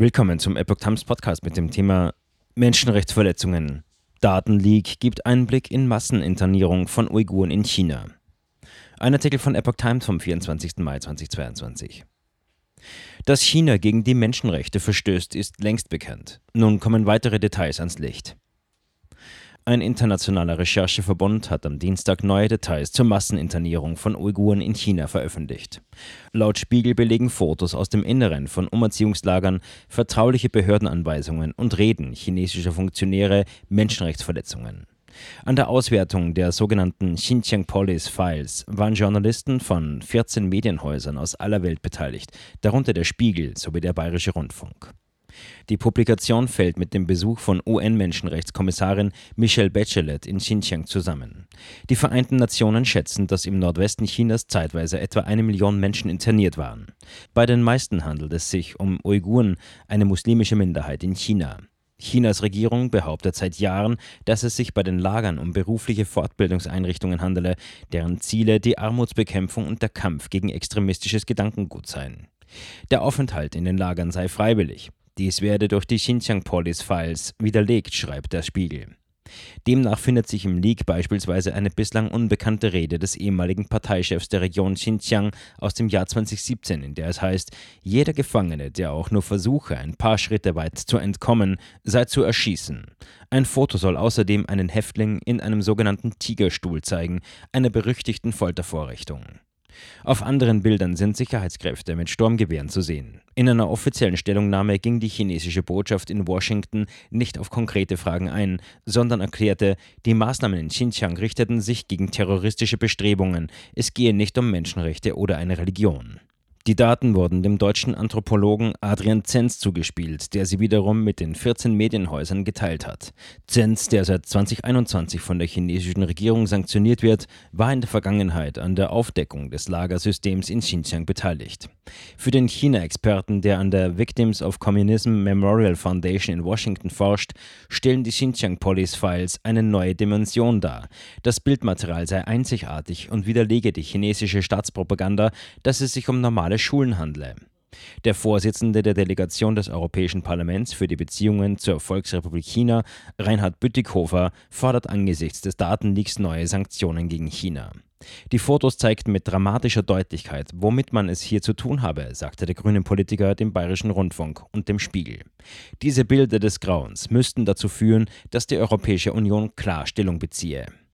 Willkommen zum Epoch Times Podcast mit dem Thema Menschenrechtsverletzungen. Datenleak gibt Einblick in Masseninternierung von Uiguren in China. Ein Artikel von Epoch Times vom 24. Mai 2022. Dass China gegen die Menschenrechte verstößt, ist längst bekannt. Nun kommen weitere Details ans Licht. Ein internationaler Rechercheverbund hat am Dienstag neue Details zur Masseninternierung von Uiguren in China veröffentlicht. Laut Spiegel belegen Fotos aus dem Inneren von Umerziehungslagern, vertrauliche Behördenanweisungen und Reden chinesischer Funktionäre Menschenrechtsverletzungen. An der Auswertung der sogenannten Xinjiang Police Files waren Journalisten von 14 Medienhäusern aus aller Welt beteiligt, darunter der Spiegel sowie der Bayerische Rundfunk. Die Publikation fällt mit dem Besuch von UN-Menschenrechtskommissarin Michelle Bachelet in Xinjiang zusammen. Die Vereinten Nationen schätzen, dass im Nordwesten Chinas zeitweise etwa eine Million Menschen interniert waren. Bei den meisten handelt es sich um Uiguren, eine muslimische Minderheit in China. Chinas Regierung behauptet seit Jahren, dass es sich bei den Lagern um berufliche Fortbildungseinrichtungen handele, deren Ziele die Armutsbekämpfung und der Kampf gegen extremistisches Gedankengut seien. Der Aufenthalt in den Lagern sei freiwillig. Dies werde durch die Xinjiang Police Files widerlegt, schreibt der Spiegel. Demnach findet sich im Leak beispielsweise eine bislang unbekannte Rede des ehemaligen Parteichefs der Region Xinjiang aus dem Jahr 2017, in der es heißt, jeder Gefangene, der auch nur versuche, ein paar Schritte weit zu entkommen, sei zu erschießen. Ein Foto soll außerdem einen Häftling in einem sogenannten Tigerstuhl zeigen, einer berüchtigten Foltervorrichtung. Auf anderen Bildern sind Sicherheitskräfte mit Sturmgewehren zu sehen. In einer offiziellen Stellungnahme ging die chinesische Botschaft in Washington nicht auf konkrete Fragen ein, sondern erklärte, die Maßnahmen in Xinjiang richteten sich gegen terroristische Bestrebungen, es gehe nicht um Menschenrechte oder eine Religion. Die Daten wurden dem deutschen Anthropologen Adrian Zenz zugespielt, der sie wiederum mit den 14 Medienhäusern geteilt hat. Zenz, der seit 2021 von der chinesischen Regierung sanktioniert wird, war in der Vergangenheit an der Aufdeckung des Lagersystems in Xinjiang beteiligt. Für den China-Experten, der an der Victims of Communism Memorial Foundation in Washington forscht, stellen die Xinjiang Police Files eine neue Dimension dar. Das Bildmaterial sei einzigartig und widerlege die chinesische Staatspropaganda, dass es sich um normale Schulen handle. Der Vorsitzende der Delegation des Europäischen Parlaments für die Beziehungen zur Volksrepublik China, Reinhard Bütikofer, fordert angesichts des Datenleaks neue Sanktionen gegen China. Die Fotos zeigten mit dramatischer Deutlichkeit, womit man es hier zu tun habe, sagte der grüne Politiker dem Bayerischen Rundfunk und dem Spiegel. Diese Bilder des Grauens müssten dazu führen, dass die Europäische Union klar Stellung beziehe.